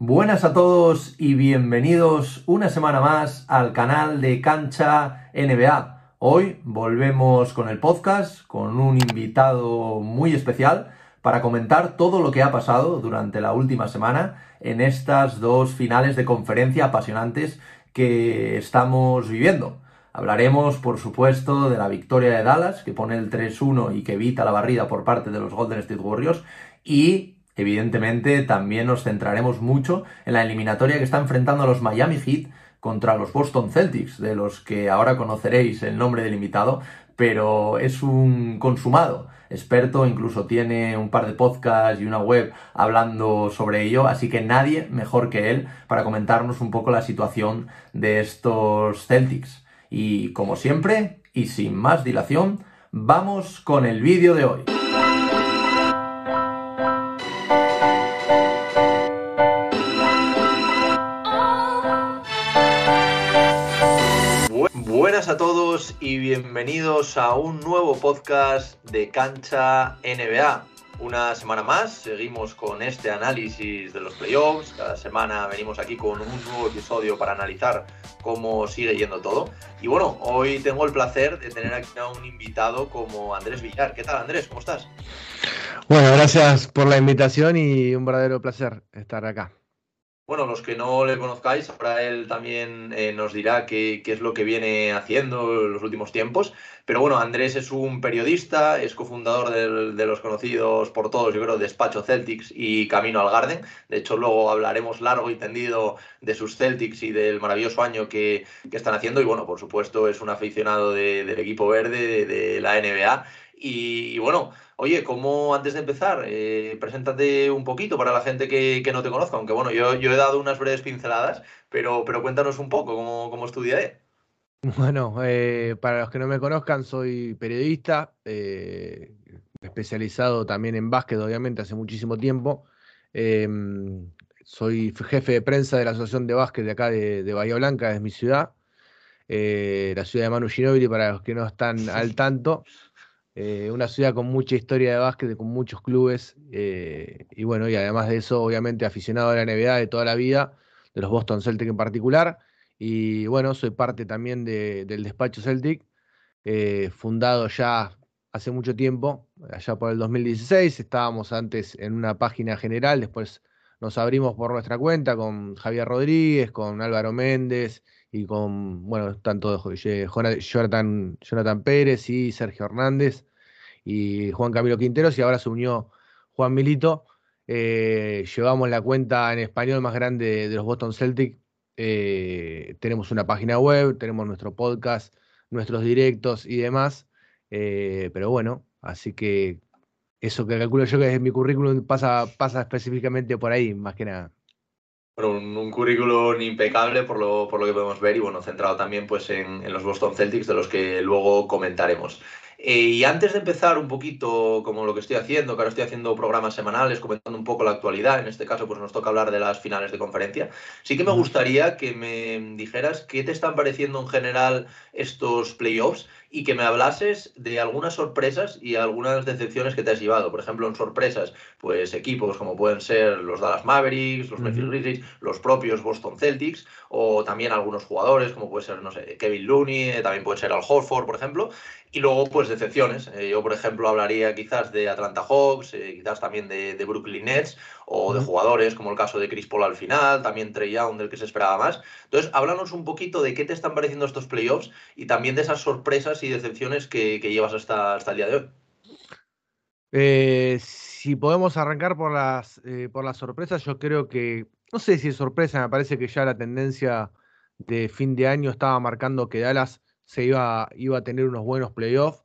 Buenas a todos y bienvenidos una semana más al canal de Cancha NBA. Hoy volvemos con el podcast con un invitado muy especial para comentar todo lo que ha pasado durante la última semana en estas dos finales de conferencia apasionantes que estamos viviendo. Hablaremos, por supuesto, de la victoria de Dallas, que pone el 3-1 y que evita la barrida por parte de los Golden State Warriors, y Evidentemente, también nos centraremos mucho en la eliminatoria que está enfrentando a los Miami Heat contra los Boston Celtics, de los que ahora conoceréis el nombre del invitado, pero es un consumado experto, incluso tiene un par de podcasts y una web hablando sobre ello, así que nadie mejor que él para comentarnos un poco la situación de estos Celtics. Y como siempre, y sin más dilación, vamos con el vídeo de hoy. Y bienvenidos a un nuevo podcast de Cancha NBA. Una semana más, seguimos con este análisis de los playoffs. Cada semana venimos aquí con un nuevo episodio para analizar cómo sigue yendo todo. Y bueno, hoy tengo el placer de tener aquí a un invitado como Andrés Villar. ¿Qué tal, Andrés? ¿Cómo estás? Bueno, gracias por la invitación y un verdadero placer estar acá. Bueno, los que no le conozcáis, ahora él también eh, nos dirá qué, es lo que viene haciendo en los últimos tiempos. Pero bueno, Andrés es un periodista, es cofundador de los conocidos por todos, yo creo, Despacho Celtics y Camino al Garden. De hecho, luego hablaremos largo y tendido de sus Celtics y del maravilloso año que, están haciendo. Y bueno, por supuesto, es un aficionado del equipo verde, de, la NBA. Y bueno, Oye, ¿cómo antes de empezar? Eh, preséntate un poquito para la gente que, no te conozca, aunque bueno, yo, yo, he dado unas breves pinceladas, pero, pero cuéntanos un poco cómo, cómo estudiaré. Bueno, eh, para los que no me conozcan, soy periodista, eh, especializado también en básquet, obviamente, hace muchísimo tiempo. Em, soy jefe de prensa de la Asociación de Básquet de acá de, Bahía Blanca, es mi ciudad. la ciudad de Manu Ginobili, para los que no están al tanto. Eh, una ciudad con mucha historia de básquet, con muchos clubes, eh, y bueno, y además de eso, obviamente aficionado a la NBA de toda la vida, de los Boston Celtics en particular, y bueno, soy parte también del despacho Celtic, eh, fundado ya hace mucho tiempo, allá por el 2016, estábamos antes en una página general, después nos abrimos por nuestra cuenta con Javier Rodríguez, con Álvaro Méndez, y con, bueno, tanto Jonathan, Jonathan Pérez y Sergio Hernández y Juan Camilo Quinteros y ahora se unió Juan Milito. Eh, llevamos la cuenta en español más grande de los Boston Celtic. Eh, tenemos una página web, tenemos nuestro podcast, nuestros directos y demás. Eh, pero bueno, así que eso que calculo yo que es mi currículum pasa, pasa específicamente por ahí, más que nada. Bueno, un, currículum impecable por lo, por lo que podemos ver y bueno, centrado también pues en, en los Boston Celtics, de los que luego comentaremos. Eh, y antes de empezar un poquito como lo que estoy haciendo, que ahora estoy haciendo programas semanales comentando un poco la actualidad, en este caso pues nos toca hablar de las finales de conferencia, sí que me gustaría que me dijeras qué te están pareciendo en general estos playoffs y que me hablases de algunas sorpresas y algunas decepciones que te has llevado. Por ejemplo, en sorpresas, pues equipos como pueden ser los Dallas Mavericks, los Memphis Grizzlies, los propios Boston Celtics, o también algunos jugadores como puede ser, no sé, Kevin Looney, eh, también puede ser Al Horford, por ejemplo. Y luego, pues decepciones. Eh, yo, por ejemplo, hablaría quizás de Atlanta Hawks, eh, quizás también de, Brooklyn Nets, o de jugadores como el caso de Chris Paul al final, también Trey Young, del que se esperaba más. Entonces, háblanos un poquito de qué te están pareciendo estos playoffs y también de esas sorpresas y decepciones que, llevas hasta, hasta el día de hoy. Eh, si podemos arrancar por las, por las sorpresas, yo creo que, no sé si es sorpresa, me parece que ya la tendencia de fin de año estaba marcando que Dallas se iba, iba a tener unos buenos playoffs,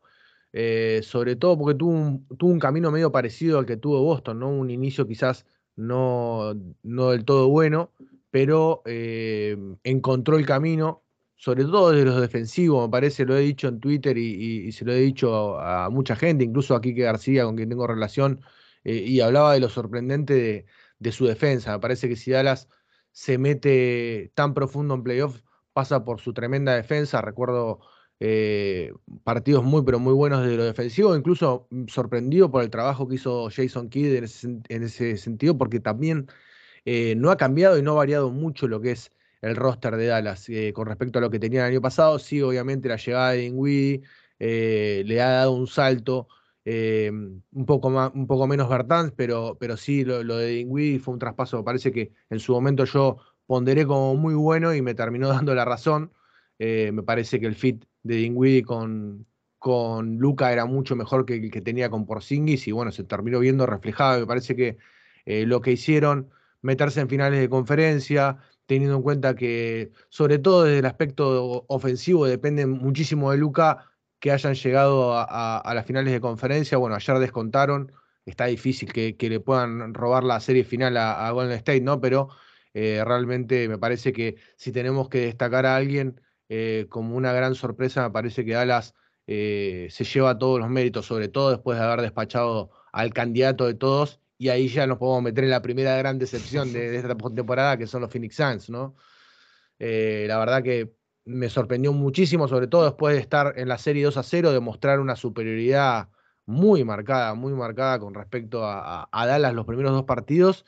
eh, sobre todo porque tuvo un, tuvo un camino medio parecido al que tuvo Boston, ¿no? Un inicio quizás no, no del todo bueno, pero eh, encontró el camino, sobre todo desde los defensivos, me parece, lo he dicho en Twitter y, se lo he dicho a, mucha gente, incluso a Quique García, con quien tengo relación, eh, y hablaba de lo sorprendente de, de, su defensa. Me parece que si Dallas se mete tan profundo en playoffs, pasa por su tremenda defensa. Recuerdo eh, partidos muy, pero muy buenos de lo defensivo, incluso sorprendido por el trabajo que hizo Jason Kidd en ese, sentido, porque también eh, no ha cambiado y no ha variado mucho lo que es el roster de Dallas eh, con respecto a lo que tenía el año pasado. Sí, obviamente la llegada de Dinwiddie le ha dado un salto. un, poco más, un poco menos Bertans, pero, pero sí, lo, de Dinwiddie fue un traspaso, parece que en su momento yo ponderé como muy bueno y me terminó dando la razón. me parece que el fit de Dinwiddie con, con Luca era mucho mejor que el que tenía con Porzingis y bueno, se terminó viendo reflejado. Me parece que eh, lo que hicieron, meterse en finales de conferencia, teniendo en cuenta que, sobre todo desde el aspecto ofensivo, depende muchísimo de Luca que hayan llegado a, las finales de conferencia. Bueno, ayer descontaron, está difícil que, le puedan robar la serie final a, Golden State, ¿no? Pero eh, realmente me parece que si tenemos que destacar a alguien eh, como una gran sorpresa, me parece que Dallas eh, se lleva todos los méritos, sobre todo después de haber despachado al candidato de todos, y ahí ya nos podemos meter en la primera gran decepción de, esta temporada, que son los Phoenix Suns, ¿no? Eh, la verdad que me sorprendió muchísimo, sobre todo después de estar en la serie 2 a 0, de mostrar una superioridad muy marcada, muy marcada con respecto a, Dallas los primeros dos partidos.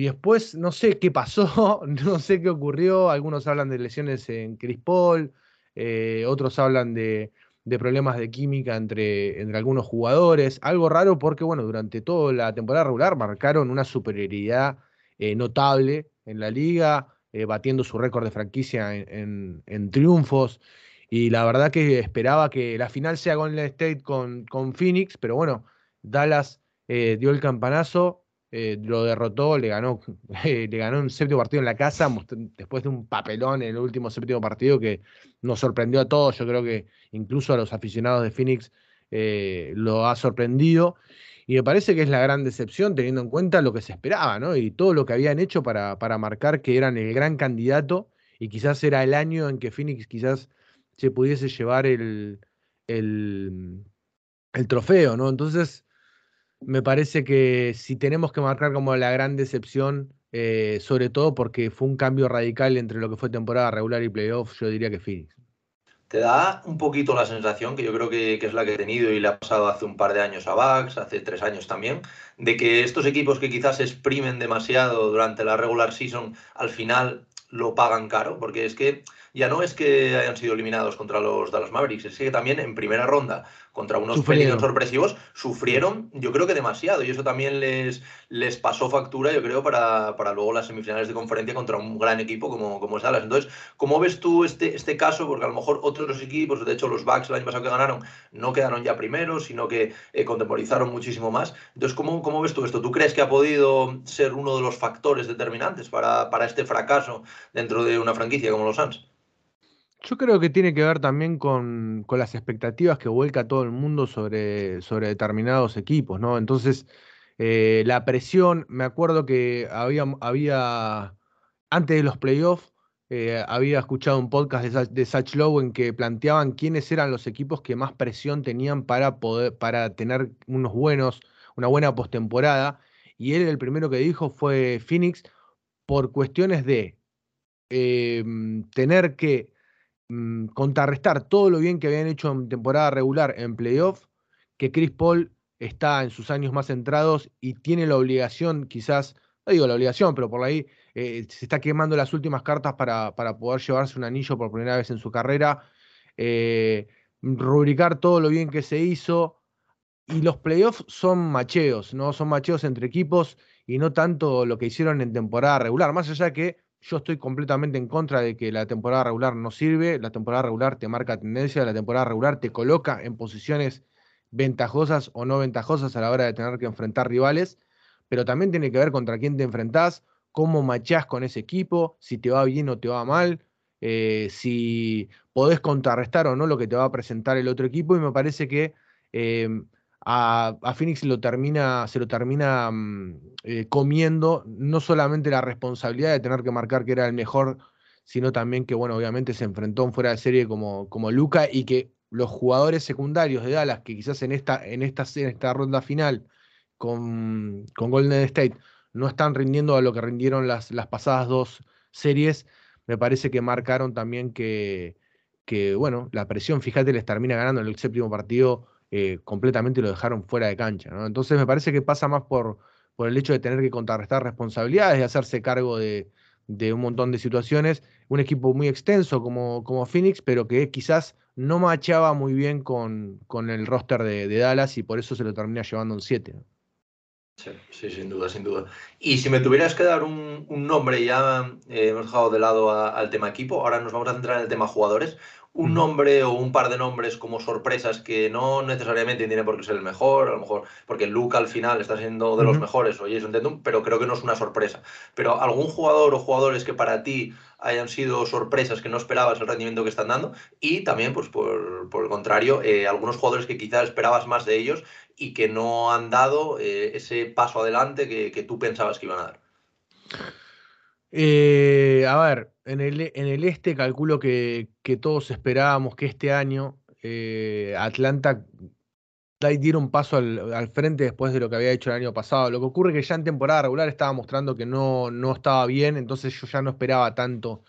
Y después no sé qué pasó, no sé qué ocurrió. Algunos hablan de lesiones en Chris Paul, eh, otros hablan de, problemas de química entre, entre, algunos jugadores. Algo raro porque, bueno, durante toda la temporada regular marcaron una superioridad eh, notable en la liga, eh, batiendo su récord de franquicia en, triunfos. Y la verdad que esperaba que la final sea Golden State con, con Phoenix, pero bueno, Dallas dio el campanazo eh, lo derrotó, le ganó, le ganó un séptimo partido en la casa, después de un papelón en el último séptimo partido que nos sorprendió a todos, yo creo que incluso a los aficionados de Phoenix eh, lo ha sorprendido. Y me parece que es la gran decepción teniendo en cuenta lo que se esperaba, ¿no? Y todo lo que habían hecho para, para marcar que eran el gran candidato y quizás era el año en que Phoenix quizás se pudiese llevar el, el, el trofeo, ¿no? Entonces, me parece que si tenemos que marcar como la gran decepción, eh, sobre todo porque fue un cambio radical entre lo que fue temporada regular y playoff, yo diría que Phoenix. Te da un poquito la sensación, que yo creo que, es la que he tenido y le ha pasado hace un par de años a Bucks, hace tres años también, de que estos equipos que quizás exprimen demasiado durante la regular season, al final lo pagan caro, porque es que ya no es que hayan sido eliminados contra los Dallas Mavericks, es que también en primera ronda contra unos pelitos sorpresivos sufrieron, yo creo que demasiado, y eso también les, les pasó factura, yo creo, para, para luego las semifinales de conferencia contra un gran equipo como, como es Dallas. Entonces, ¿cómo ves tú este, este caso? Porque a lo mejor otros equipos, de hecho los Bucks el año pasado que ganaron, no quedaron ya primeros, sino que eh, contemporizaron muchísimo más. Entonces, ¿cómo, ¿cómo ves tú esto? ¿Tú crees que ha podido ser uno de los factores determinantes para, para este fracaso dentro de una franquicia como los Suns? Yo creo que tiene que ver también con, las expectativas que vuelca todo el mundo sobre, sobre determinados equipos, ¿no? Entonces, eh, la presión, me acuerdo que había, había antes de los playoffs, eh, había escuchado un podcast de, de Satch Lowe en que planteaban quiénes eran los equipos que más presión tenían para poder, para tener unos buenos, una buena postemporada. Y él el primero que dijo fue Phoenix por cuestiones de em, tener que Mm, contrarrestar todo lo bien que habían hecho en temporada regular en playoff, que Chris Paul está en sus años más centrados y tiene la obligación, quizás, no digo la obligación, pero por ahí eh, se está quemando las últimas cartas para, para, poder llevarse un anillo por primera vez en su carrera, eh, rubricar todo lo bien que se hizo. Y los playoffs son macheos, ¿no? Son macheos entre equipos y no tanto lo que hicieron en temporada regular. Más allá que yo estoy completamente en contra de que la temporada regular no sirve. La temporada regular te marca tendencia, la temporada regular te coloca en posiciones ventajosas o no ventajosas a la hora de tener que enfrentar rivales, pero también tiene que ver contra quién te enfrentás, cómo machás con ese equipo, si te va bien o te va mal, eh, si podés contrarrestar o no lo que te va a presentar el otro equipo. Y me parece que em, a, Phoenix lo termina, se lo termina mm, eh, comiendo no solamente la responsabilidad de tener que marcar que era el mejor, sino también que, bueno, obviamente se enfrentó en fuera de serie como, como Luca y que los jugadores secundarios de Dallas, que quizás en esta, en esta, en esta ronda final con, con, Golden State no están rindiendo a lo que rindieron las, las pasadas dos series, me parece que marcaron también que, que, bueno, la presión, fíjate, les termina ganando en el séptimo partido eh, completamente lo dejaron fuera de cancha. Entonces me parece que pasa más por, por el hecho de tener que contrarrestar responsabilidades, de hacerse cargo de, un montón de situaciones. Un equipo muy extenso como, como Phoenix, pero que quizás no machaba muy bien con, el roster de, Dallas y por eso se lo termina llevando en 7. Sí, sí, sin duda, sin duda. Y si me tuvieras que dar un, nombre, ya eh, hemos dejado de lado al tema equipo, ahora nos vamos a centrar en el tema jugadores un nombre o un par de nombres como sorpresas que no necesariamente tiene por qué ser el mejor, a lo mejor porque Luca al final está siendo de los mejores o Jason Tatum, pero creo que no es una sorpresa. Pero algún jugador o jugadores que para ti hayan sido sorpresas que no esperabas el rendimiento que están dando y también, pues por, el contrario, eh, algunos jugadores que quizás esperabas más de ellos y que no han dado eh, ese paso adelante que, que tú pensabas que iban a dar. Eh, a ver, en el, este calculo que, todos esperábamos que este año eh, Atlanta diera un paso al, frente después de lo que había hecho el año pasado. Lo que ocurre es que ya en temporada regular estaba mostrando que no, no estaba bien, entonces yo ya no esperaba tanto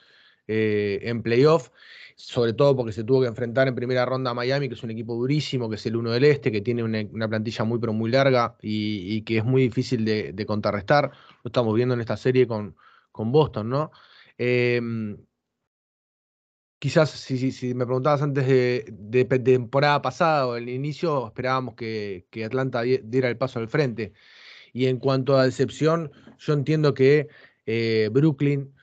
eh, en playoff, sobre todo porque se tuvo que enfrentar en primera ronda a Miami, que es un equipo durísimo, que es el uno del este, que tiene una, plantilla muy pero muy larga y, que es muy difícil de contrarrestar. Lo estamos viendo en esta serie con con Boston, ¿no? Em, quizás si, me preguntabas antes de, temporada pasada o el inicio, esperábamos que, Atlanta diera el paso al frente. Y en cuanto a decepción, yo entiendo que eh, Brooklyn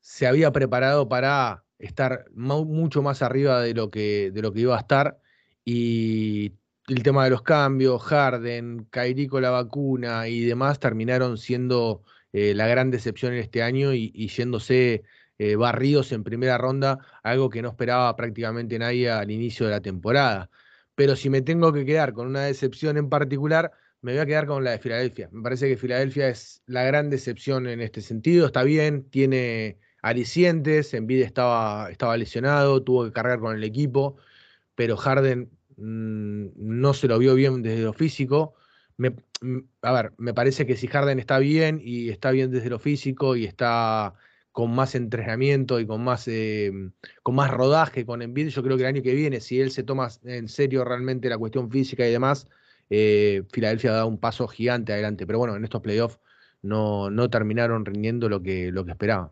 se había preparado para estar mucho más arriba de lo, que, de lo que iba a estar. Y el tema de los cambios, Harden, Kairi con la vacuna y demás terminaron siendo eh, la gran decepción en este año y, yéndose eh, barridos en primera ronda, algo que no esperaba prácticamente nadie al inicio de la temporada. Pero si me tengo que quedar con una decepción en particular, me voy a quedar con la de Filadelfia. Me parece que Filadelfia es la gran decepción en este sentido. Está bien, tiene alicientes, Envid estaba, estaba lesionado, tuvo que cargar con el equipo, pero Harden mm, no se lo vio bien desde lo físico. Mm, a ver, me parece que si Harden está bien y está bien desde lo físico y está con más entrenamiento y con más, eh, con más rodaje con Embiid, yo creo que el año que viene, si él se toma en serio realmente la cuestión física y demás, eh, Filadelfia da un paso gigante adelante. Pero bueno, en estos playoffs no, no terminaron rindiendo lo que, lo que esperaban.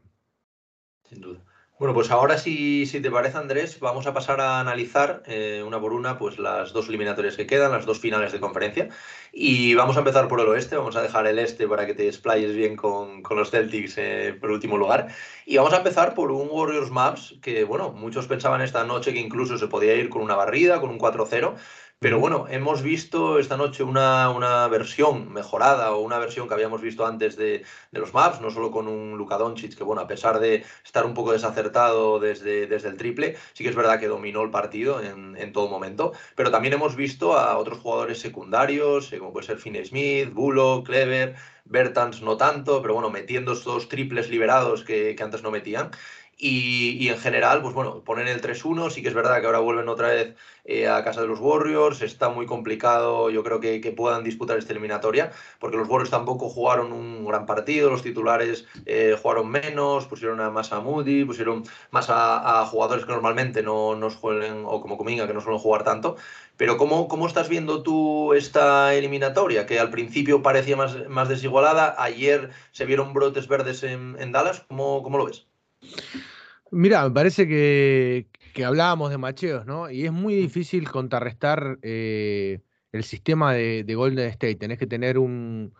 Sin duda. Bueno, pues ahora si, si te parece Andrés, vamos a pasar a analizar eh, una por una pues las dos eliminatorias que quedan, las dos finales de conferencia. Y vamos a empezar por el oeste, vamos a dejar el este para que te desplayes bien con, los Celtics eh, por último lugar. Y vamos a empezar por un Warriors Maps que, bueno, muchos pensaban esta noche que incluso se podía ir con una barrida, con un 4-0. Pero bueno, hemos visto esta noche una, una, versión mejorada o una versión que habíamos visto antes de, de, los maps, no solo con un Luka Doncic que, bueno, a pesar de estar un poco desacertado desde, desde el triple, sí que es verdad que dominó el partido en, en todo momento. Pero también hemos visto a otros jugadores secundarios, eh, como puede ser Finn Smith, Bullock, Clever, Bertans no tanto, pero bueno, metiendo estos triples liberados que, que antes no metían. Y, en general, pues bueno, ponen el 3-1, sí que es verdad que ahora vuelven otra vez eh, a casa de los Warriors, está muy complicado yo creo que, puedan disputar esta eliminatoria, porque los Warriors tampoco jugaron un gran partido, los titulares eh, jugaron menos, pusieron a más a Moody, pusieron más a, jugadores que normalmente no nos jueguen, o como Cominga, que no suelen jugar tanto, pero ¿cómo, ¿cómo, estás viendo tú esta eliminatoria? Que al principio parecía más, más desigualada, ayer se vieron brotes verdes en, en Dallas, ¿cómo, ¿cómo lo ves? Mira, me parece que, hablábamos de macheos, ¿no? Y es muy difícil contrarrestar eh, el sistema de, Golden State. Tenés que tener un,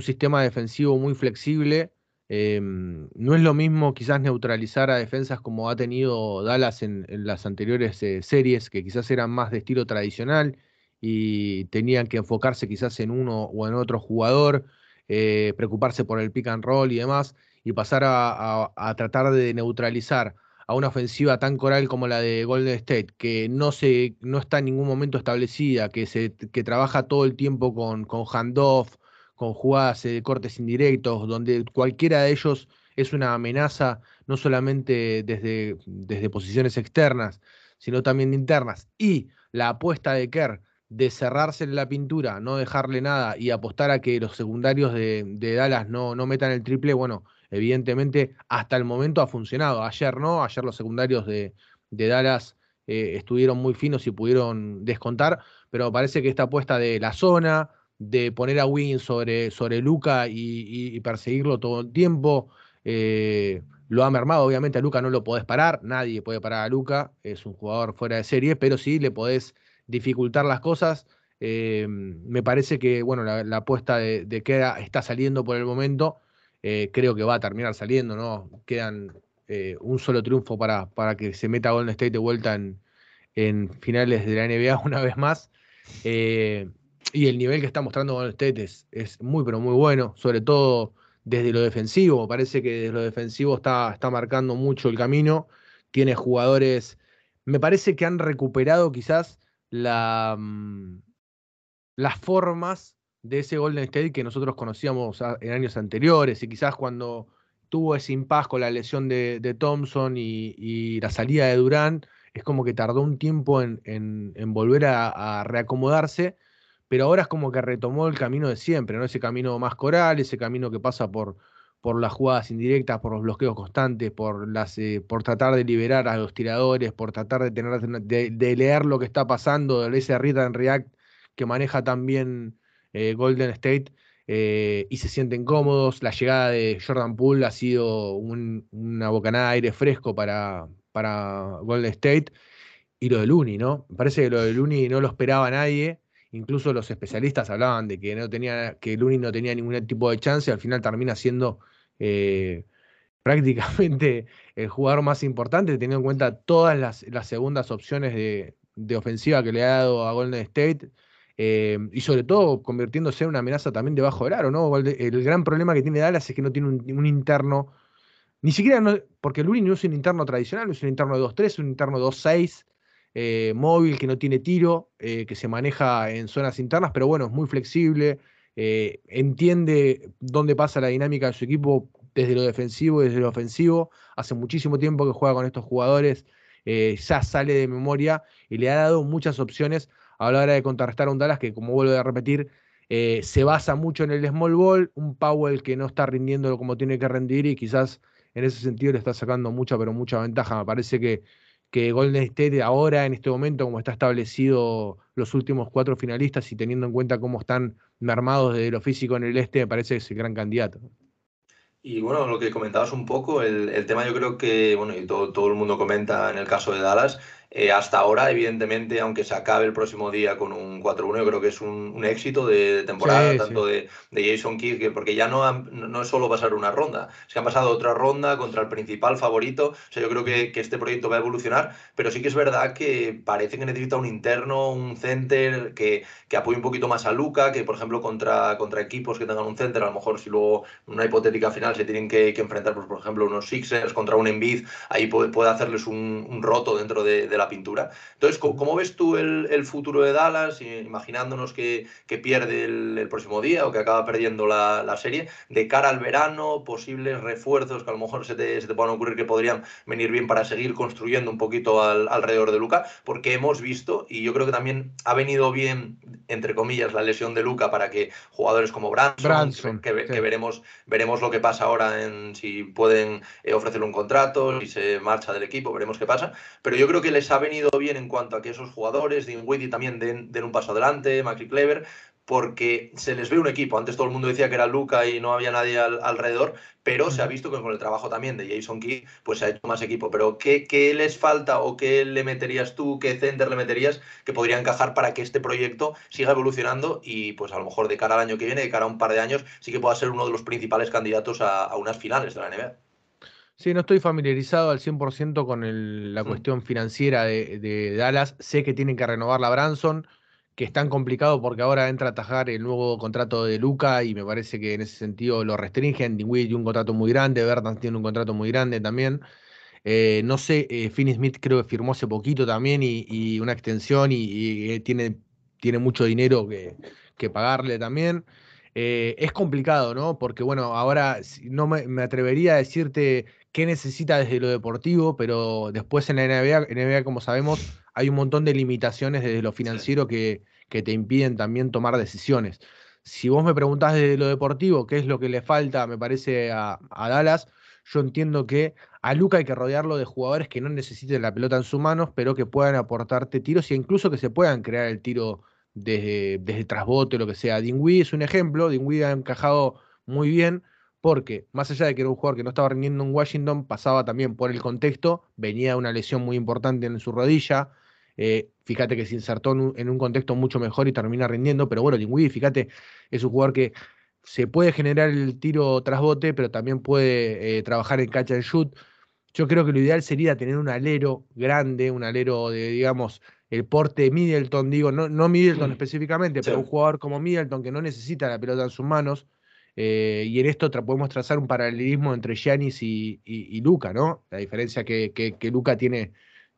sistema defensivo muy flexible. Em, no es lo mismo quizás neutralizar a defensas como ha tenido Dallas en, las anteriores eh, series, que quizás eran más de estilo tradicional y tenían que enfocarse quizás en uno o en otro jugador, eh, preocuparse por el pick and roll y demás y pasar a, tratar de neutralizar a una ofensiva tan coral como la de Golden State, que no, se, no está en ningún momento establecida, que, se, que trabaja todo el tiempo con, con handoff, con jugadas de cortes indirectos, donde cualquiera de ellos es una amenaza, no solamente desde, desde posiciones externas, sino también internas. Y la apuesta de Kerr de cerrarse en la pintura, no dejarle nada y apostar a que los secundarios de, de Dallas no, no metan el triple, bueno, evidentemente hasta el momento ha funcionado. Ayer no, ayer los secundarios de, Dallas eh, estuvieron muy finos y pudieron descontar, pero parece que esta apuesta de la zona, de poner a Wiggins sobre, sobre Luca y, perseguirlo todo el tiempo. Eh, lo ha mermado, obviamente a Luca no lo podés parar, nadie puede parar a Luca, es un jugador fuera de serie, pero sí le podés dificultar las cosas. Eh, me parece que bueno, la, apuesta de, de Kera está saliendo por el momento. Eh, creo que va a terminar saliendo, ¿no? Quedan un solo triunfo para, para que se meta Golden State de vuelta en, en finales de la NBA una vez más. Y el nivel que está mostrando Golden State es, muy, pero muy bueno, sobre todo desde lo defensivo. Parece que desde lo defensivo está, está marcando mucho el camino. Tiene jugadores, me parece que han recuperado quizás la, mm, las formas de ese Golden State que nosotros conocíamos en años anteriores y quizás cuando tuvo ese impas con la lesión de, Thompson y, la salida de Durán, es como que tardó un tiempo en, volver a reacomodarse pero ahora es como que retomó el camino de siempre, ¿no? Ese camino más coral, ese camino que pasa por, por las jugadas indirectas, por los bloqueos constantes, por, las, eh, por tratar de liberar a los tiradores, por tratar de, tener, de, leer lo que está pasando, de ese Rita en React que maneja también eh, Golden State eh, y se sienten cómodos. La llegada de Jordan Poole ha sido una bocanada de aire fresco para, para Golden State. Y lo de Looney, ¿no? Me parece que lo de Looney no lo esperaba nadie. Incluso los especialistas hablaban de que no tenía, que no tenía ningún tipo de chance, al final termina siendo eh, prácticamente el jugador más importante, teniendo en cuenta todas las, segundas opciones de, ofensiva que le ha dado a Golden State. Eh, y sobre todo convirtiéndose en una amenaza también debajo del aro, ¿no? El gran problema que tiene Dallas es que no tiene un, interno, ni siquiera, porque Luni no es un interno tradicional, es un interno de 2-3, es un interno 2-6, eh, móvil, que no tiene tiro, eh, que se maneja en zonas internas, pero bueno, es muy flexible, entiende dónde pasa la dinámica de su equipo desde lo defensivo y desde lo ofensivo. Hace muchísimo tiempo que juega con estos jugadores, ya sale de memoria y le ha dado muchas opciones a la hora de contrarrestar a un Dallas que, como vuelvo a repetir, se basa mucho en el small ball, un Powell que no está rindiendo como tiene que rendir y quizás en ese sentido le está sacando mucha, pero mucha ventaja. Me parece que que Golden State ahora, en este momento, como está establecido los últimos cuatro finalistas y teniendo en cuenta cómo están mermados de lo físico en el este, me parece que es el gran candidato. Y bueno, lo que comentabas un poco, el, tema yo creo que, bueno, y todo, todo el mundo comenta en el caso de Dallas, eh, hasta ahora, evidentemente, aunque se acabe el próximo día con un 4-1, yo creo que es un, éxito de, temporada, tanto De, Jason Kidd, porque ya no, no es solo pasar una ronda, es que han pasado otra ronda contra el principal favorito. O sea, yo creo que, que, este proyecto va a evolucionar, pero sí que es verdad que parece que necesita un interno, un center que, que apoye un poquito más a Luca, que por ejemplo contra, contra equipos que tengan un center, a lo mejor si luego en una hipotética final se tienen que, enfrentar, pues, por ejemplo, unos Sixers contra un Embiid, ahí puede, puede hacerles un, un roto dentro de la pintura. Entonces, ¿cómo, ves tú el, futuro de Dallas, imaginándonos que, pierde el, próximo día o que acaba perdiendo la, serie, de cara al verano, posibles refuerzos que a lo mejor se te, se te puedan ocurrir que podrían venir bien para seguir construyendo un poquito alrededor de Luca? Porque hemos visto, y yo creo que también ha venido bien, entre comillas, la lesión de Luca para que jugadores como Branson, que, veremos, veremos lo que pasa ahora en si pueden eh, ofrecerle un contrato, si se marcha del equipo, veremos qué pasa. Pero yo creo que les ha venido bien en cuanto a que esos jugadores, Dinwiddie también den, den un paso adelante, Macri Clever, porque se les ve un equipo. Antes todo el mundo decía que era Luca y no había nadie alrededor, pero se ha visto que con el trabajo también de Jason Key, pues se ha hecho más equipo. Pero ¿qué, ¿qué, les falta o qué le meterías tú, qué center le meterías que podría encajar para que este proyecto siga evolucionando y pues a lo mejor de cara al año que viene, de cara a un par de años, sí que pueda ser uno de los principales candidatos a, a unas finales de la NBA? Sí, no estoy familiarizado al 100% con la cuestión financiera de, Dallas. Sé que tienen que renovar la Branson, que es tan complicado porque ahora entra a atajar el nuevo contrato de Luca y me parece que en ese sentido lo restringen. Dingwiddie tiene un contrato muy grande, Bertans tiene un contrato muy grande también. Eh, no sé, eh, Finney Smith creo que firmó hace poquito también y, una extensión y, eh, tiene, tiene mucho dinero que, que pagarle también. es complicado, ¿no? Porque bueno, ahora no me, atrevería a decirte qué necesita desde lo deportivo, pero después en la NBA, NBA como sabemos, hay un montón de limitaciones desde lo financiero que, que te impiden también tomar decisiones. Si vos me preguntás desde lo deportivo qué es lo que le falta, me parece, a, Dallas, yo entiendo que a Luca hay que rodearlo de jugadores que no necesiten la pelota en sus manos, pero que puedan aportarte tiros e incluso que se puedan crear el tiro desde, desde trasbote, lo que sea. Dingui es un ejemplo, Dingui ha encajado muy bien porque más allá de que era un jugador que no estaba rindiendo en Washington, pasaba también por el contexto, venía una lesión muy importante en su rodilla, eh, fíjate que se insertó en un, contexto mucho mejor y termina rindiendo, pero bueno, Dingui, fíjate, es un jugador que se puede generar el tiro tras bote, pero también puede eh, trabajar en catch and shoot. Yo creo que lo ideal sería tener un alero grande, un alero de, digamos, el porte de Middleton, digo, no, no Middleton mm. específicamente, pero un jugador como Middleton que no necesita la pelota en sus manos. Eh, y en esto podemos trazar un paralelismo entre Giannis y, Luca, ¿no? La diferencia que, que, Luca tiene,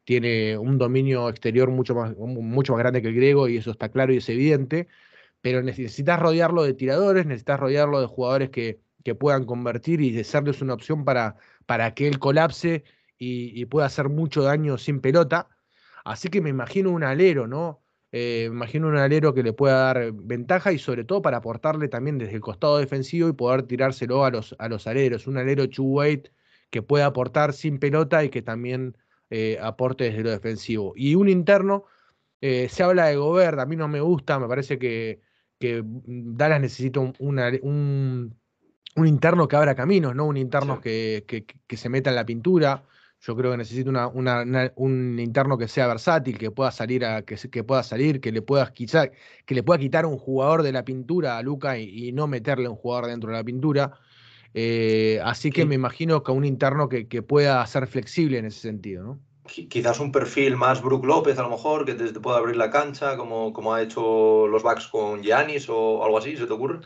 tiene un dominio exterior mucho más, mucho más grande que el griego, y eso está claro y es evidente. Pero necesitas rodearlo de tiradores, necesitas rodearlo de jugadores que, que puedan convertir y de serles una opción para, para que él colapse y, pueda hacer mucho daño sin pelota. Así que me imagino un alero, ¿no? Eh, me imagino un alero que le pueda dar ventaja y sobre todo para aportarle también desde el costado defensivo y poder tirárselo a los, a los aleros. Un alero two-weight que pueda aportar sin pelota y que también eh, aporte desde lo defensivo. Y un interno, eh, se habla de Gobert, a mí no me gusta, me parece que, que Dallas necesita un, un, un interno que abra caminos, no un interno que, que, se meta en la pintura. Yo creo que necesita una, un interno que sea versátil, que pueda salir, a, que, que pueda salir, que le pueda quitar, que le pueda quitar un jugador de la pintura a Luca y, no meterle un jugador dentro de la pintura. Eh, así que me imagino que un interno que, pueda ser flexible en ese sentido, ¿no? Quizás un perfil más Brook López, a lo mejor, que te, pueda abrir la cancha, como, como ha hecho los backs con Giannis o algo así, ¿se te ocurre?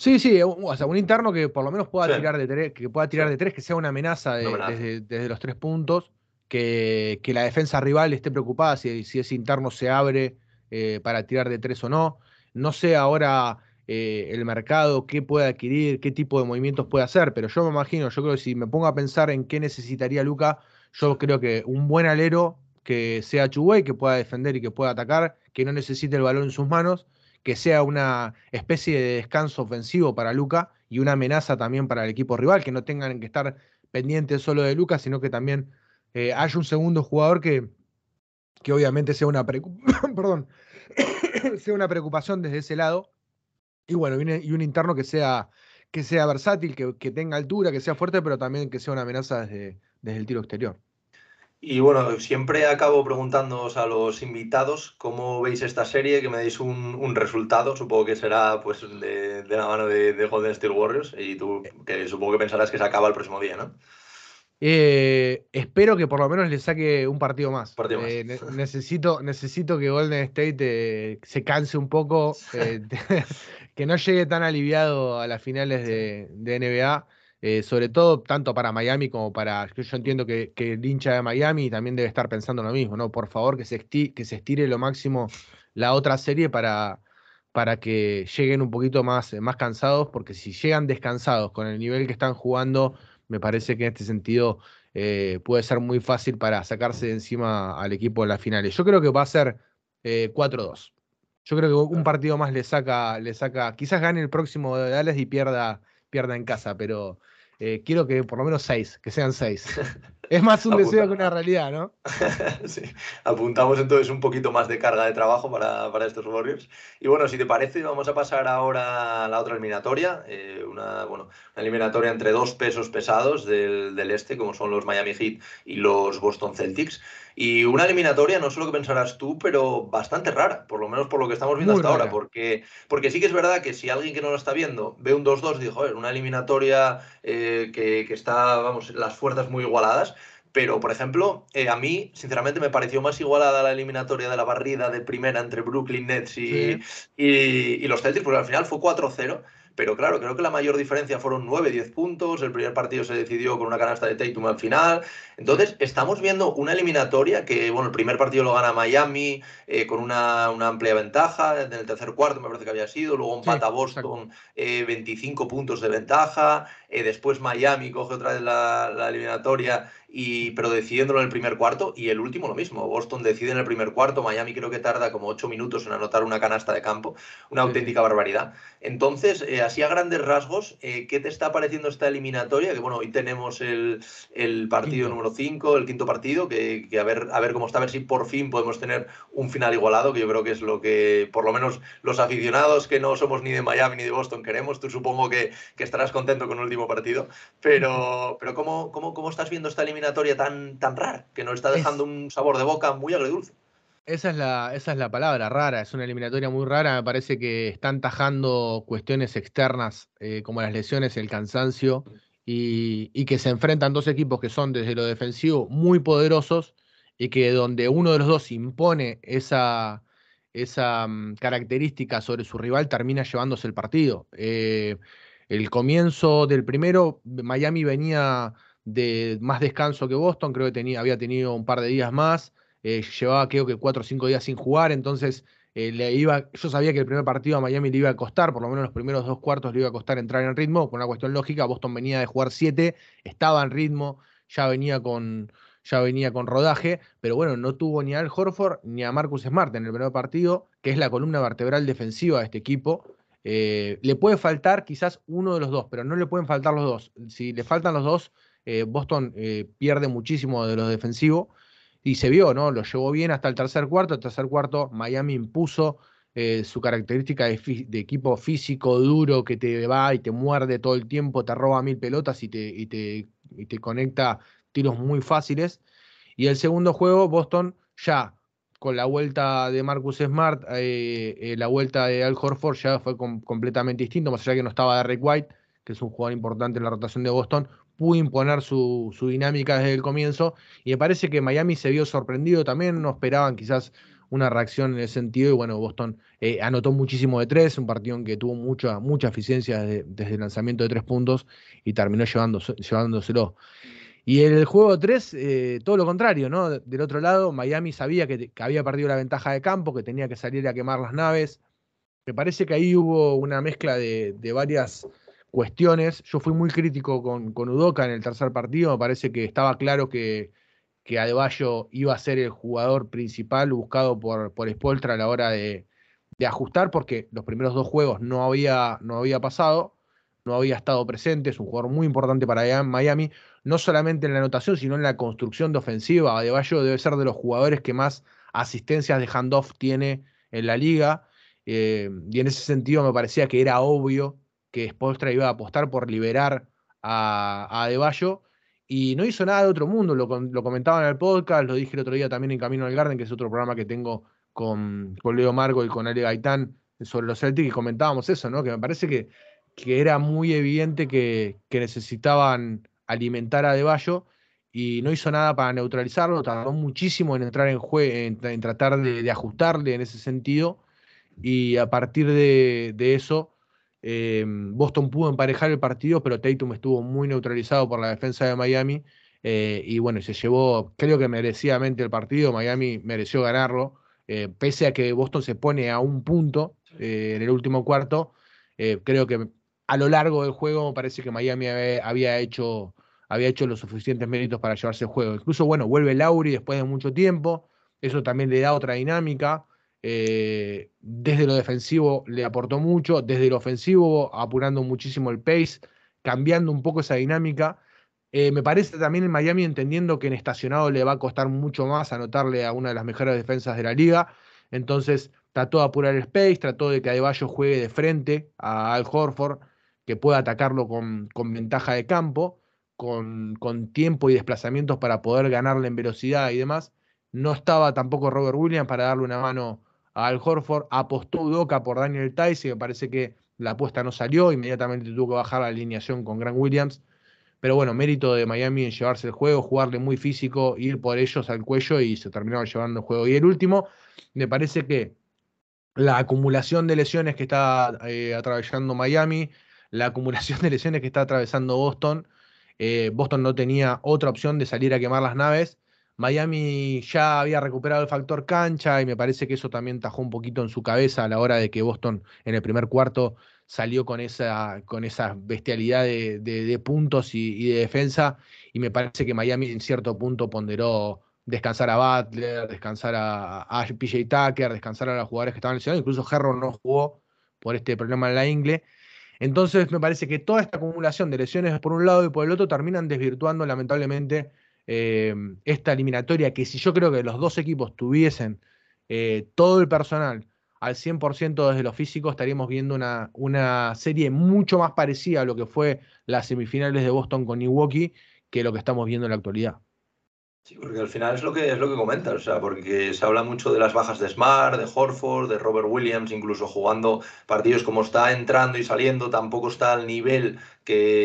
Sí, sí, o sea, un interno que por lo menos pueda tirar de tres, que pueda tirar de tres, que sea una amenaza, Desde, los tres puntos, que, la defensa rival esté preocupada si, si ese interno se abre eh, para tirar de tres o no. No sé ahora eh, el mercado, qué puede adquirir, qué tipo de movimientos puede hacer, pero yo me imagino, yo creo que si me pongo a pensar en qué necesitaría Luca, yo creo que un buen alero que sea Chubuey, que pueda defender y que pueda atacar, que no necesite el balón en sus manos que sea una especie de descanso ofensivo para Luca y una amenaza también para el equipo rival, que no tengan que estar pendientes solo de Luca, sino que también eh, haya un segundo jugador que, que obviamente sea una, Perdón. sea una preocupación desde ese lado. Y bueno, y un interno que sea, que sea versátil, que, que, tenga altura, que sea fuerte, pero también que sea una amenaza desde, desde el tiro exterior. Y bueno, siempre acabo preguntándoos a los invitados cómo veis esta serie, que me deis un, resultado, supongo que será pues de, la mano de, Golden Steel Warriors, y tú que supongo que pensarás que se acaba el próximo día, ¿no? Eh, espero que por lo menos le saque un partido más. Eh, necesito, necesito que Golden State eh, se canse un poco, que no llegue tan aliviado a las finales de, de NBA. Eh, sobre todo tanto para Miami como para, yo entiendo que, el hincha de Miami también debe estar pensando lo mismo, ¿no? Por favor, que se, estire, que se estire lo máximo la otra serie para, para que lleguen un poquito más, más cansados, porque si llegan descansados con el nivel que están jugando, me parece que en este sentido eh, puede ser muy fácil para sacarse de encima al equipo en las finales. Yo creo que va a ser 4-2. Eh, yo creo que un partido más le saca, le saca, quizás gane el próximo de Dallas y pierda, pierda en casa, pero eh, quiero que por lo menos seis, que sean seis. Es más un deseo que una realidad, ¿no? sí, apuntamos entonces un poquito más de carga de trabajo para, para, estos Warriors. Y bueno, si te parece, vamos a pasar ahora a la otra eliminatoria, eh, una, bueno, una eliminatoria entre dos pesos pesados del, del este, como son los Miami Heat y los Boston Celtics. Y una eliminatoria, no sé lo que pensarás tú, pero bastante rara, por lo menos por lo que estamos viendo hasta ahora, porque, porque sí que es verdad que si alguien que no lo está viendo ve un 2-2, dijo, una eliminatoria eh, que, que, está, vamos, las fuerzas muy igualadas. Pero, por ejemplo, eh, a mí, sinceramente, me pareció más igualada la eliminatoria de la barrida de primera entre Brooklyn Nets y, y, y los Celtics, porque al final fue 4-0 pero claro, creo que la mayor diferencia fueron 9-10 puntos, el primer partido se decidió con una canasta de Tatum al final, entonces estamos viendo una eliminatoria que, bueno, el primer partido lo gana Miami eh, con una, amplia ventaja, en el tercer cuarto me parece que había sido, luego empata Boston 25 eh, puntos de ventaja, eh, después Miami coge otra vez la, eliminatoria y, pero decidiéndolo en el primer cuarto y el último lo mismo. Boston decide en el primer cuarto, Miami creo que tarda como ocho minutos en anotar una canasta de campo, una auténtica barbaridad. Entonces, eh, así a grandes rasgos, eh, ¿qué te está pareciendo esta eliminatoria? Que bueno, hoy tenemos el, partido número 5, el quinto partido, que, a, ver, a ver cómo está, a ver si por fin podemos tener un final igualado, que yo creo que es lo que por lo menos los aficionados que no somos ni de Miami ni de Boston queremos. Tú supongo que, estarás contento con el último partido, pero, pero ¿cómo, cómo, cómo estás viendo esta eliminatoria tan, tan rara, que nos está dejando un sabor de boca muy agridulce? Esa es, la, esa es la palabra, rara, es una eliminatoria muy rara, me parece que están tajando cuestiones externas eh, como las lesiones, el cansancio, y, y, que se enfrentan dos equipos que son desde lo defensivo muy poderosos y que donde uno de los dos impone esa, esa mm, característica sobre su rival termina llevándose el partido. Eh, el comienzo del primero, Miami venía de más descanso que Boston, creo que tenía, había tenido un par de días más, eh, llevaba creo que cuatro o cinco días sin jugar, entonces eh, le iba, yo sabía que el primer partido a Miami le iba a costar, por lo menos los primeros dos cuartos le iba a costar entrar en ritmo, por una cuestión lógica, Boston venía de jugar siete, estaba en ritmo, ya venía con, ya venía con rodaje, pero bueno, no tuvo ni a Al Horford ni a Marcus Smart en el primer partido, que es la columna vertebral defensiva de este equipo. Eh, le puede faltar quizás uno de los dos, pero no le pueden faltar los dos. Si le faltan los dos, eh, Boston eh, pierde muchísimo de lo defensivo y se vio, ¿no? Lo llevó bien hasta el tercer cuarto. El tercer cuarto, Miami impuso su característica de, equipo físico duro que te va y te muerde todo el tiempo, te roba mil pelotas y te, conecta tiros muy fáciles. Y el segundo juego, Boston ya con la vuelta de Marcus Smart, eh, eh, la vuelta de Al Horford ya fue completamente distinto, más allá que no estaba Derek White, que es un jugador importante en la rotación de Boston, pudo imponer su, dinámica desde el comienzo y me parece que Miami se vio sorprendido también, no esperaban quizás una reacción en ese sentido y bueno, Boston eh, anotó muchísimo de tres, un partido en que tuvo mucha, mucha eficiencia desde, el lanzamiento de tres puntos y terminó llevándoselo. Y el juego 3, eh, todo lo contrario, ¿no? Del otro lado, Miami sabía que, había perdido la ventaja de campo, que tenía que salir a quemar las naves. Me parece que ahí hubo una mezcla de, varias cuestiones. Yo fui muy crítico con, con, Udoca en el tercer partido. Me parece que estaba claro que, que Adebayo iba a ser el jugador principal buscado por, por Spoltra a la hora de, de ajustar, porque los primeros dos juegos no había, no había pasado no había estado presente, es un jugador muy importante para Miami, no solamente en la anotación, sino en la construcción de ofensiva. Adebayo debe ser de los jugadores que más asistencias de handoff tiene en la liga, eh, y en ese sentido me parecía que era obvio que Spolstra iba a apostar por liberar a, a Adebayo, y no hizo nada de otro mundo, lo, lo comentaba en el podcast, lo dije el otro día también en Camino al Garden, que es otro programa que tengo con, con Leo Margo y con Ale Gaitán sobre los Celtics, y comentábamos eso, ¿no? que me parece que que era muy evidente que, necesitaban alimentar a Deballo y no hizo nada para neutralizarlo, tardó muchísimo en entrar en juego, en, tratar de, ajustarle en ese sentido, y a partir de, eso, eh, Boston pudo emparejar el partido, pero Tatum estuvo muy neutralizado por la defensa de Miami, eh, y bueno, se llevó, creo que merecidamente el partido, Miami mereció ganarlo, eh, pese a que Boston se pone a un punto en el último cuarto, creo que a lo largo del juego parece que Miami había hecho, había hecho los suficientes méritos para llevarse el juego. Incluso, bueno, vuelve Lauri después de mucho tiempo, eso también le da otra dinámica. Eh, desde lo defensivo le aportó mucho, desde lo ofensivo apurando muchísimo el pace, cambiando un poco esa dinámica. Eh, me parece también en Miami entendiendo que en estacionado le va a costar mucho más anotarle a una de las mejores defensas de la liga. Entonces trató de apurar el space, trató de que Adebayo juegue de frente a Al Horford que pueda atacarlo con, ventaja de campo, con, tiempo y desplazamientos para poder ganarle en velocidad y demás. No estaba tampoco Robert Williams para darle una mano Al Horford. Apostó Udoca por Daniel Tice y me parece que la apuesta no salió. Inmediatamente tuvo que bajar la alineación con Grant Williams. Pero bueno, mérito de Miami en llevarse el juego, jugarle muy físico, ir por ellos al cuello y se terminaron llevando el juego. Y el último, me parece que la acumulación de lesiones que está eh, atravesando Miami, la acumulación de lesiones que está atravesando Boston. Eh, Boston no tenía otra opción de salir a quemar las naves. Miami ya había recuperado el factor cancha y me parece que eso también tajó un poquito en su cabeza a la hora de que Boston en el primer cuarto salió con esa, con esa bestialidad de, puntos y, de defensa y me parece que Miami en cierto punto ponderó descansar a Butler, descansar a, a PJ Tucker, descansar a los jugadores que estaban lesionados, incluso Herro no jugó por este problema en la ingle. Entonces me parece que toda esta acumulación de lesiones por un lado y por el otro terminan desvirtuando lamentablemente eh, esta eliminatoria que si yo creo que los dos equipos tuviesen eh, todo el personal al 100% desde lo físico, estaríamos viendo una, una serie mucho más parecida a lo que fue las semifinales de Boston con Milwaukee que lo que estamos viendo en la actualidad. Sí, porque al final es lo que es lo que comentas, o sea, porque se habla mucho de las bajas de Smart, de Horford, de Robert Williams, incluso jugando partidos como está entrando y saliendo, tampoco está al nivel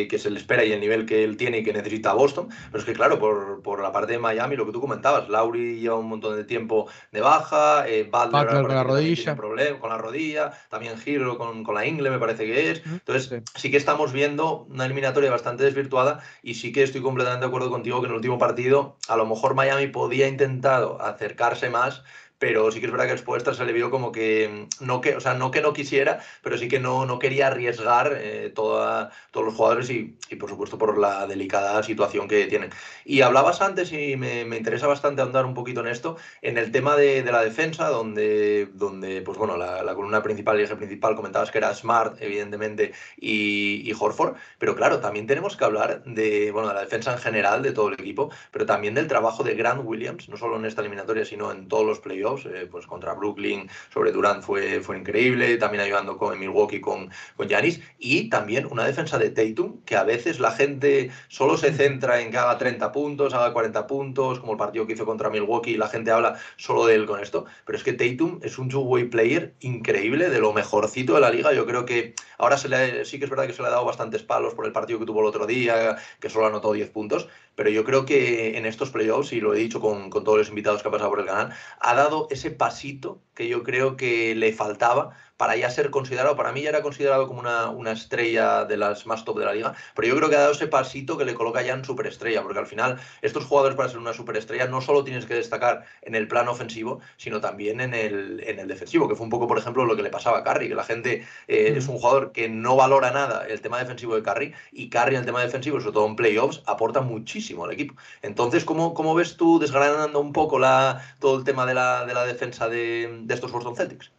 que, se le espera y el nivel que él tiene y que necesita Boston. Pero es que, claro, por, por la parte de Miami, lo que tú comentabas, Lauri lleva un montón de tiempo de baja, eh, Butler, con la rodilla. Problema, con la rodilla, también Giro con, con, la Ingle, me parece que es. Entonces, sí. que estamos viendo una eliminatoria bastante desvirtuada y sí que estoy completamente de acuerdo contigo que en el último partido, a lo mejor Miami podía intentado acercarse más pero sí que es verdad que después se le vio como que mm, no que, o sea, no que no quisiera, pero sí que no, no quería arriesgar eh, toda, todos los jugadores y, y, por supuesto por la delicada situación que tienen. Y hablabas antes y me, me interesa bastante andar un poquito en esto, en el tema de, de la defensa, donde, donde pues bueno, la, la, columna principal y eje principal comentabas que era Smart, evidentemente, y, y Horford, pero claro, también tenemos que hablar de, bueno, de la defensa en general de todo el equipo, pero también del trabajo de Grant Williams, no solo en esta eliminatoria, sino en todos los playoffs eh, pues contra Brooklyn, sobre Durant fue, fue increíble, también ayudando con Milwaukee con, con Giannis, y también una defensa de Tatum, que a veces la gente solo se centra en que haga 30 puntos, haga 40 puntos, como el partido que hizo contra Milwaukee, y la gente habla solo de él con esto, pero es que Tatum es un two-way player increíble, de lo mejorcito de la liga, yo creo que ahora se le, sí que es verdad que se le ha dado bastantes palos por el partido que tuvo el otro día, que solo anotó 10 puntos, pero yo creo que en estos playoffs, y lo he dicho con, con todos los invitados que ha pasado por el canal, ha dado ese pasito que yo creo que le faltaba para ya ser considerado, para mí ya era considerado como una, una, estrella de las más top de la liga, pero yo creo que ha dado ese pasito que le coloca ya en superestrella, porque al final estos jugadores para ser una superestrella no solo tienes que destacar en el plano ofensivo, sino también en el, en el defensivo, que fue un poco, por ejemplo, lo que le pasaba a Curry, que la gente eh, mm. es un jugador que no valora nada el tema defensivo de Curry, y Curry en el tema defensivo, sobre todo en playoffs, aporta muchísimo al equipo. Entonces, ¿cómo, cómo ves tú desgranando un poco la, todo el tema de la, de la defensa de, de estos Boston Celtics?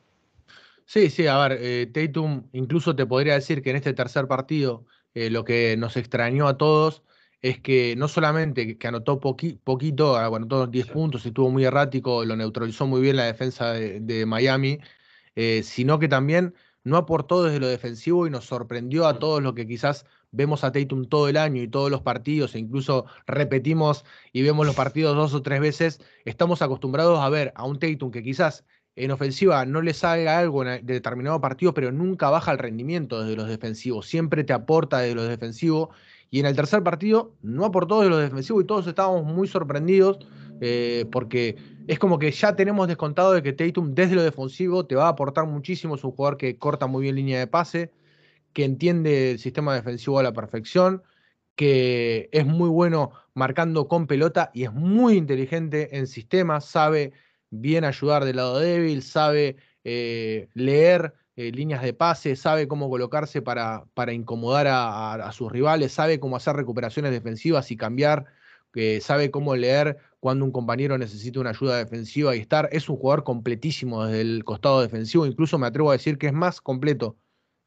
Sí, sí, a ver, eh, Tatum incluso te podría decir que en este tercer partido eh, lo que nos extrañó a todos es que no solamente que anotó poqui, poquito, ah, anotó 10 puntos, estuvo muy errático, lo neutralizó muy bien la defensa de, de Miami, eh, sino que también no aportó desde lo defensivo y nos sorprendió a todos lo que quizás vemos a Tatum todo el año y todos los partidos, e incluso repetimos y vemos los partidos dos o tres veces, estamos acostumbrados a ver a un Tatum que quizás en ofensiva no le salga algo en determinado partido, pero nunca baja el rendimiento desde los defensivos, siempre te aporta desde los defensivos. Y en el tercer partido no aportó desde los defensivos y todos estábamos muy sorprendidos eh, porque es como que ya tenemos descontado de que Tatum desde lo defensivo te va a aportar muchísimo, es un jugador que corta muy bien línea de pase, que entiende el sistema defensivo a la perfección, que es muy bueno marcando con pelota y es muy inteligente en sistemas, sabe bien ayudar del lado débil, sabe eh, leer eh, líneas de pase, sabe cómo colocarse para, para incomodar a, sus rivales, sabe cómo hacer recuperaciones defensivas y cambiar, eh, sabe cómo leer cuando un compañero necesita una ayuda defensiva y estar. Es un jugador completísimo desde el costado defensivo, incluso me atrevo a decir que es más completo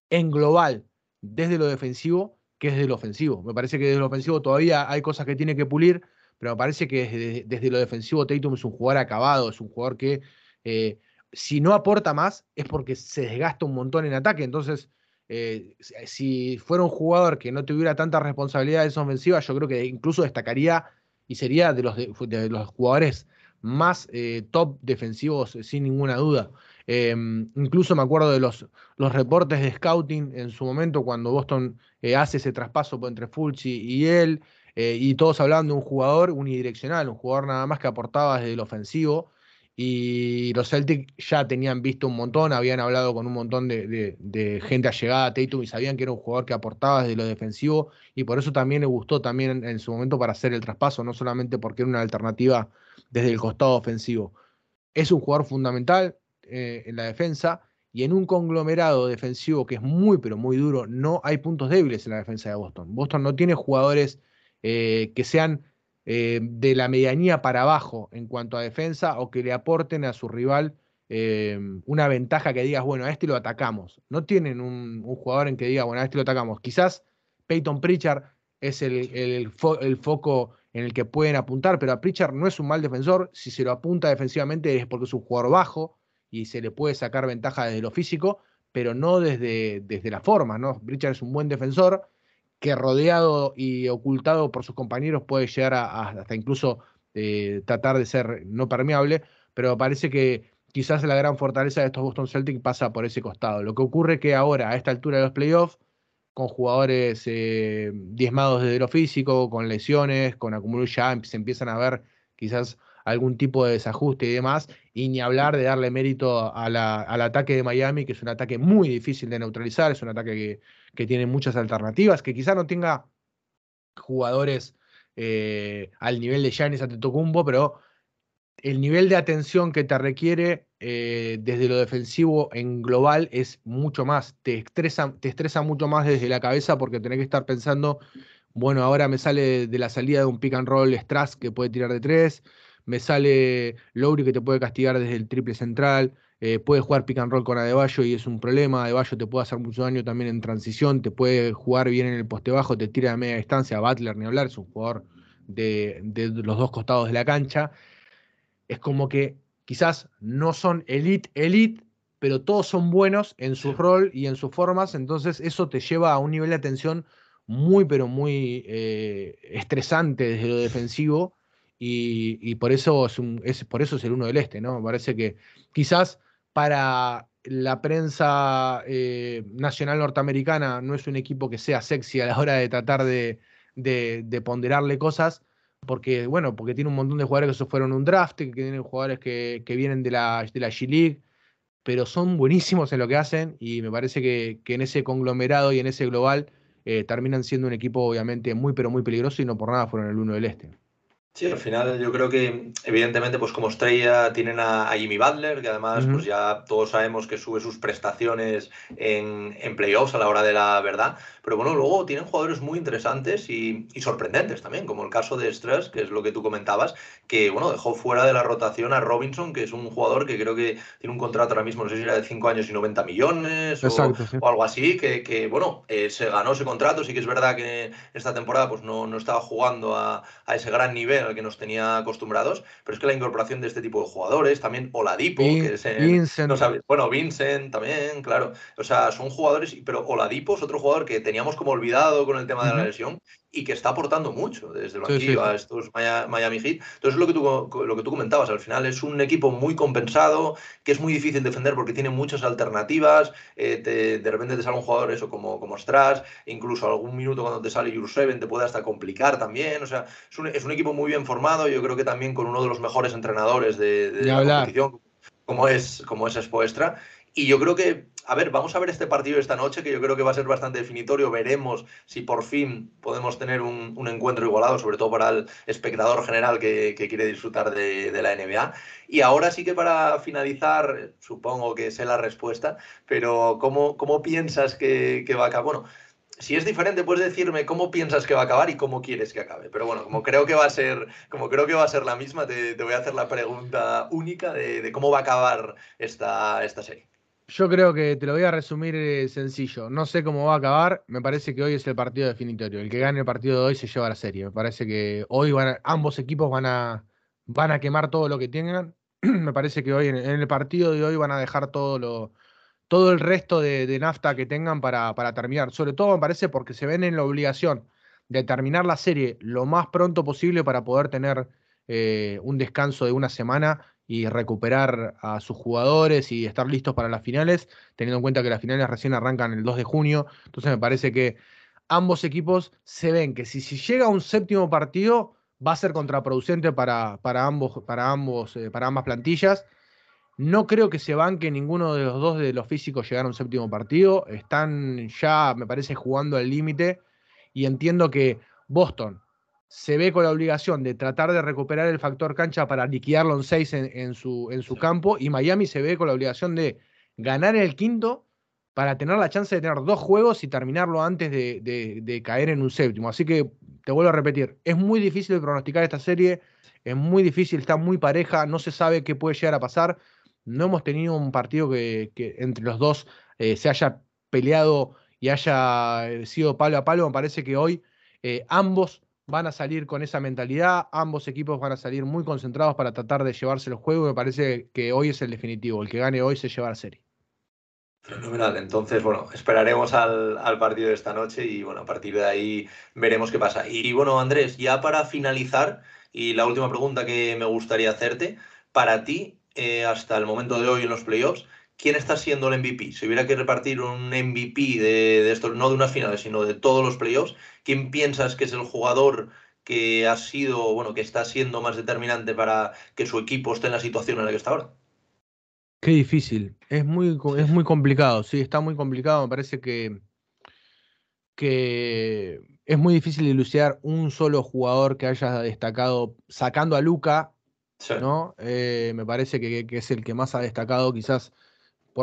en global desde lo defensivo que desde lo ofensivo. Me parece que desde lo ofensivo todavía hay cosas que tiene que pulir, pero me parece que desde, lo defensivo Tatum es un jugador acabado, es un jugador que eh, si no aporta más es porque se desgasta un montón en ataque. Entonces, eh, si fuera un jugador que no tuviera tantas responsabilidades ofensivas, yo creo que incluso destacaría y sería de los, de, los jugadores más eh, top defensivos sin ninguna duda. Incluso me acuerdo de los, los reportes de scouting en su momento cuando Boston hace ese traspaso entre Fulci y él, eh, y todos hablaban de un jugador unidireccional, un jugador nada más que aportaba desde el ofensivo. Y los Celtics ya tenían visto un montón, habían hablado con un montón de, gente allegada a Tatum y sabían que era un jugador que aportaba desde lo defensivo y por eso también le gustó también en, en su momento para hacer el traspaso, no solamente porque era una alternativa desde el costado ofensivo. Es un jugador fundamental eh, en la defensa y en un conglomerado defensivo que es muy pero muy duro, no hay puntos débiles en la defensa de Boston. Boston no tiene jugadores eh, que sean eh, de la medianía para abajo en cuanto a defensa o que le aporten a su rival eh, una ventaja que digas, bueno, a este lo atacamos. No tienen un, jugador en que diga, bueno, a este lo atacamos. Quizás Peyton Pritchard es el, foco en el que pueden apuntar, pero a Pritchard no es un mal defensor. Si se lo apunta defensivamente es porque es un jugador bajo y se le puede sacar ventaja desde lo físico, pero no desde, desde la forma, ¿no? Pritchard es un buen defensor que rodeado y ocultado por sus compañeros puede llegar a, hasta incluso eh, tratar de ser no permeable, pero parece que quizás la gran fortaleza de estos Boston Celtics pasa por ese costado. Lo que ocurre que ahora, a esta altura de los playoffs, con jugadores eh, diezmados desde lo físico, con lesiones, con acumulo ya se empiezan a ver quizás algún tipo de desajuste y demás, y ni hablar de darle mérito al ataque de Miami, que es un ataque muy difícil de neutralizar, es un ataque que, tiene muchas alternativas, que quizás no tenga jugadores eh, al nivel de Giannis Antetokounmpo, pero el nivel de atención que te requiere eh, desde lo defensivo en global es mucho más, te estresa, te estresa mucho más desde la cabeza porque tenés que estar pensando, bueno, ahora me sale de la salida de un pick and roll Strass que puede tirar de tres, me sale Lowry que te puede castigar desde el triple central, eh, puede jugar pick and roll con Adebayo y es un problema, Adebayo te puede hacer mucho daño también en transición, te puede jugar bien en el poste bajo, te tira a media distancia, Butler ni hablar, es un jugador de, de los dos costados de la cancha. Es como que quizás no son elite, elite, pero todos son buenos en su rol y en sus formas, entonces eso te lleva a un nivel de atención muy, pero muy eh, estresante desde lo defensivo. Y, por, eso es un, es, por eso es el uno del este, ¿no? Me parece que quizás para la prensa eh, nacional norteamericana no es un equipo que sea sexy a la hora de tratar de, de ponderarle cosas, porque, bueno, porque tiene un montón de jugadores que se fueron un draft, que tienen jugadores que, vienen de la, de la G-League, pero son buenísimos en lo que hacen y me parece que, en ese conglomerado y en ese global eh, terminan siendo un equipo obviamente muy, pero muy peligroso y no por nada fueron el uno del este. Sí, al final yo creo que evidentemente pues como estrella tienen a, Jimmy Butler, que además pues ya todos sabemos que sube sus prestaciones en, en, playoffs a la hora de la verdad, pero bueno, luego tienen jugadores muy interesantes y, sorprendentes también, como el caso de Stress, que es lo que tú comentabas, que bueno, dejó fuera de la rotación a Robinson, que es un jugador que creo que tiene un contrato ahora mismo, no sé si era de 5 años y 90 millones o, algo así, que, que bueno, eh, se ganó ese contrato, sí que es verdad que esta temporada pues no, no estaba jugando a, a ese gran nivel al que nos tenía acostumbrados, pero es que la incorporación de este tipo de jugadores, también Oladipo, que es Vincent. bueno, Vincent también, claro. O sea, son jugadores, pero Oladipo es otro jugador que teníamos como olvidado con el tema de la lesión y que está aportando mucho desde el banquillo a estos Miami Heat. Entonces, lo que, tú, lo que tú comentabas, al final es un equipo muy compensado, que es muy difícil defender porque tiene muchas alternativas. Eh, de repente te sale un jugador eso como, como Strass, incluso algún minuto cuando te sale Seven te puede hasta complicar también. O sea, es un, es un, equipo muy bien formado, yo creo que también con uno de los mejores entrenadores de, de la competición, como es, como es Expoestra. Y yo creo que, a ver, vamos a ver este partido esta noche, que yo creo que va a ser bastante definitorio. Veremos si por fin podemos tener un, encuentro igualado, sobre todo para el espectador general que, quiere disfrutar de, la NBA. Y ahora sí que para finalizar, supongo que sé la respuesta, pero ¿cómo, cómo piensas que, va a acabar? Bueno, si es diferente, puedes decirme cómo piensas que va a acabar y cómo quieres que acabe. Pero bueno, como creo que va a ser, como creo que va a ser la misma, te, voy a hacer la pregunta única de, de, cómo va a acabar esta, esta serie. Yo creo que te lo voy a resumir eh, sencillo. No sé cómo va a acabar. Me parece que hoy es el partido definitorio. El que gane el partido de hoy se lleva la serie. Me parece que hoy van ambos equipos van a, a quemar todo lo que tengan. me parece que hoy en, el partido de hoy van a dejar todo lo, todo el resto de, nafta que tengan para, para, terminar. Sobre todo me parece porque se ven en la obligación de terminar la serie lo más pronto posible para poder tener eh, un descanso de una semana y recuperar a sus jugadores y estar listos para las finales, teniendo en cuenta que las finales recién arrancan el 2 de junio. Entonces me parece que ambos equipos se ven que si, si llega un séptimo partido va a ser contraproducente para, para, ambos, para, ambos, eh, para ambas plantillas. No creo que se banque ninguno de los dos de los físicos llegar a un séptimo partido. Están ya, me parece, jugando al límite. Y entiendo que Boston, se ve con la obligación de tratar de recuperar el factor cancha para liquidarlo en seis en, su, en su campo y Miami se ve con la obligación de ganar el quinto para tener la chance de tener dos juegos y terminarlo antes de, caer en un séptimo. Así que te vuelvo a repetir, es muy difícil pronosticar esta serie, es muy difícil, está muy pareja, no se sabe qué puede llegar a pasar. No hemos tenido un partido que, entre los dos eh, se haya peleado y haya eh, sido palo a palo. Me parece que hoy eh, ambos van a salir con esa mentalidad, ambos equipos van a salir muy concentrados para tratar de llevarse el juego. Me parece que hoy es el definitivo, el que gane hoy se lleva la serie. Fenomenal. Entonces, bueno, esperaremos al, partido de esta noche y bueno, a partir de ahí veremos qué pasa. Y, bueno, Andrés, ya para finalizar, y la última pregunta que me gustaría hacerte, para ti, eh, hasta el momento de hoy en los playoffs, ¿quién está siendo el MVP? Si hubiera que repartir un MVP de, de estos, no de unas finales, sino de todos los playoffs, ¿quién piensas que es el jugador que ha sido, bueno, que está siendo más determinante para que su equipo esté en la situación en la que está ahora? Qué difícil. Es muy, es muy complicado, sí, está muy complicado. Me parece que, que es muy difícil dilucidar un solo jugador que haya destacado, sacando a Luca, ¿no? Eh, me parece que, es el que más ha destacado, quizás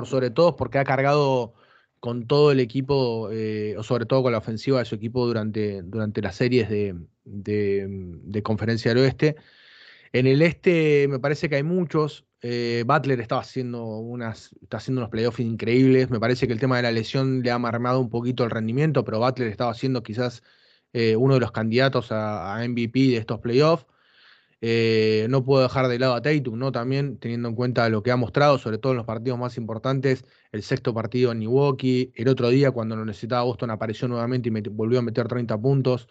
sobre todo porque ha cargado con todo el equipo, eh, o sobre todo con la ofensiva de su equipo durante, durante las series de, de Conferencia del Oeste. En el este me parece que hay muchos. Eh, Butler estaba haciendo unas, está haciendo unos playoffs increíbles. Me parece que el tema de la lesión le ha marmado un poquito el rendimiento, pero Butler estaba siendo quizás eh, uno de los candidatos a, MVP de estos playoffs. Eh, no puedo dejar de lado a Tatum, ¿no? También teniendo en cuenta lo que ha mostrado, sobre todo en los partidos más importantes, el sexto partido en Milwaukee, el otro día cuando lo necesitaba Boston apareció nuevamente y me volvió a meter 30 puntos.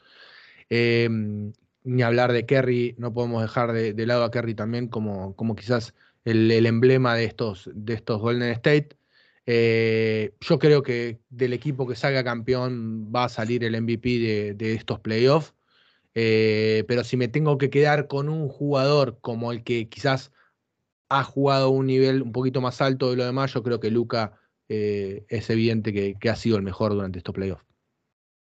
ni hablar de Kerry, no podemos dejar de, de, lado a Kerry también como, como quizás el, emblema de estos, de estos Golden State. Eh, yo creo que del equipo que salga campeón va a salir el MVP de, estos playoffs. Eh, pero si me tengo que quedar con un jugador como el que quizás ha jugado un nivel un poquito más alto de lo demás, yo creo que Luca eh, es evidente que, que, ha sido el mejor durante estos playoffs.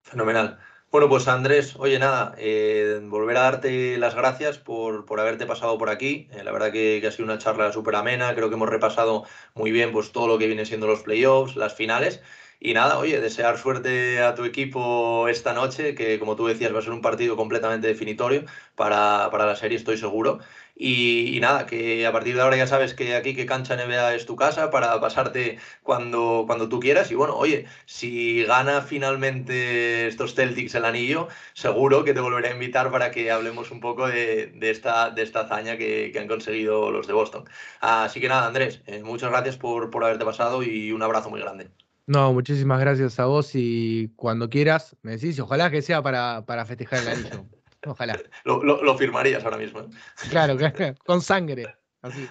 Fenomenal. Bueno, pues Andrés, oye, nada, eh, volver a darte las gracias por, por haberte pasado por aquí. La verdad que, ha sido una charla súper amena, creo que hemos repasado muy bien pues, todo lo que viene siendo los playoffs, las finales. Y nada, oye, desear suerte a tu equipo esta noche, que como tú decías va a ser un partido completamente definitorio para, para la serie, estoy seguro. Y, nada, que a partir de ahora ya sabes que aquí que Cancha NBA es tu casa para pasarte cuando, cuando tú quieras. Y bueno, oye, si gana finalmente estos Celtics el anillo, seguro que te volveré a invitar para que hablemos un poco de, esta, de esta hazaña que, han conseguido los de Boston. Así que nada, Andrés, eh, muchas gracias por, por haberte pasado y un abrazo muy grande. No, muchísimas gracias a vos y cuando quieras me decís, ojalá que sea para, para festejar el anillo. Ojalá. Lo, firmarías ahora mismo. ¿eh? Claro, con sangre. Así.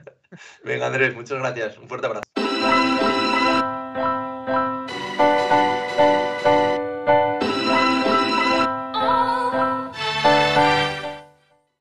Venga, Andrés, muchas gracias. Un fuerte abrazo.